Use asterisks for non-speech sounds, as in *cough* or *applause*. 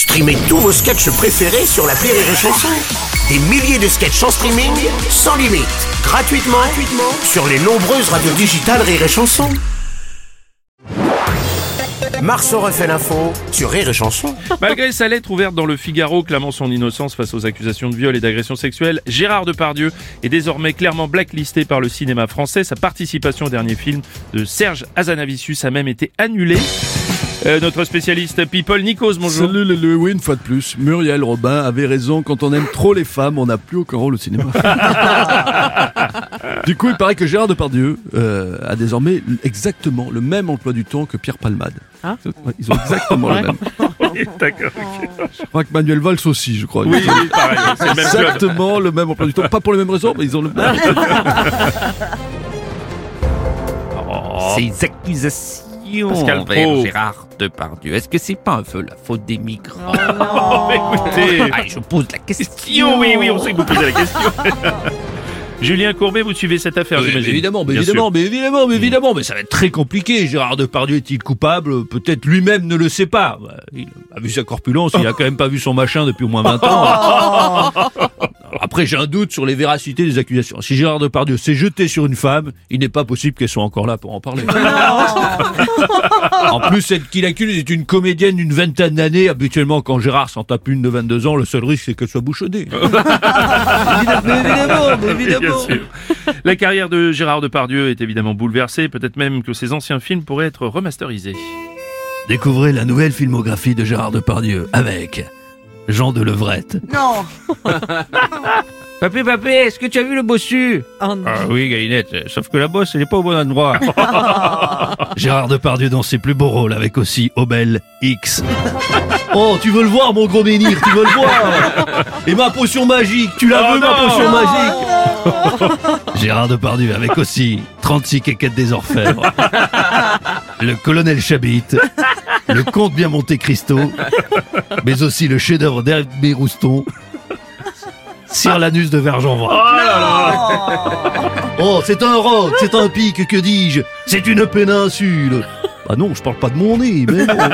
Streamez tous vos sketchs préférés sur la Rire et Chanson. Des milliers de sketchs en streaming, sans limite, gratuitement, gratuitement sur les nombreuses radios digitales Rire et Chanson. Marceau refait l'info sur Rire et Chanson. Malgré sa lettre ouverte dans le Figaro clamant son innocence face aux accusations de viol et d'agression sexuelle, Gérard Depardieu est désormais clairement blacklisté par le cinéma français. Sa participation au dernier film de Serge Azanavicius a même été annulée. Euh, notre spécialiste People, Nikos, bonjour. Salut les le, oui, une fois de plus. Muriel Robin avait raison, quand on aime trop les femmes, on n'a plus aucun rôle au cinéma. *laughs* du coup, il paraît que Gérard Depardieu euh, a désormais exactement le même emploi du temps que Pierre Palmade. Ah. Ils ont exactement le même. *laughs* Oui, D'accord. ok. Je crois que Manuel Valls aussi, je crois. Oui, oui, pareil, c'est le même club. Exactement le même emploi du temps. Pas pour les mêmes raisons, mais ils ont le même. *laughs* Ces accusations Pascal envers Pro. Gérard Depardieu, est-ce que c'est pas un peu la faute des migrants? Oh, *laughs* écoutez. *laughs* Ah, je pose la question. Oh, oui, oui, on sait que vous posez la question. *laughs* Julien Courbet, vous suivez cette affaire, Oui, mais j'imagine. évidemment, mais Bien évidemment, sûr. mais évidemment, mais évidemment, mais ça va être très compliqué. Gérard Depardieu est-il coupable? Peut-être lui-même ne le sait pas. Il a vu sa corpulence, il a quand même pas vu son machin depuis au moins 20 ans. Après, j'ai un doute sur les véracités des accusations. Si Gérard Depardieu s'est jeté sur une femme, il n'est pas possible qu'elle soit encore là pour en parler. *laughs* en plus, celle qu'il accuse est une comédienne d'une vingtaine d'années. Habituellement, quand Gérard s'en tape une de 22 ans, le seul risque, c'est qu'elle soit bouchonnée. *laughs* évidemment, mais évidemment. La carrière de Gérard Depardieu est évidemment bouleversée. Peut-être même que ses anciens films pourraient être remasterisés. Découvrez la nouvelle filmographie de Gérard Depardieu avec Jean de Levrette. Non *laughs* Papé, papé, est-ce que tu as vu le bossu? Oh non. Ah oui, Gaïnette, sauf que la bosse, elle est pas au bon endroit. *laughs* Gérard Depardieu dans ses plus beaux rôles avec aussi Obel X. *laughs* Oh, tu veux le voir, mon gros menhir, tu veux le voir Et ma potion magique, tu la Oh veux, ma potion magique Gérard Depardieu avec aussi 36 quéquettes des orfèvres. Le colonel Chabit le conte bien monté Cristo, *laughs* mais aussi le chef-d'œuvre d'Hervé Rouston, Sir l'anus de Vergenvois. Oh là Oh, c'est un roc, c'est un pic, que dis-je? C'est une péninsule Ah non, je parle pas de mon nez, mais non. *laughs*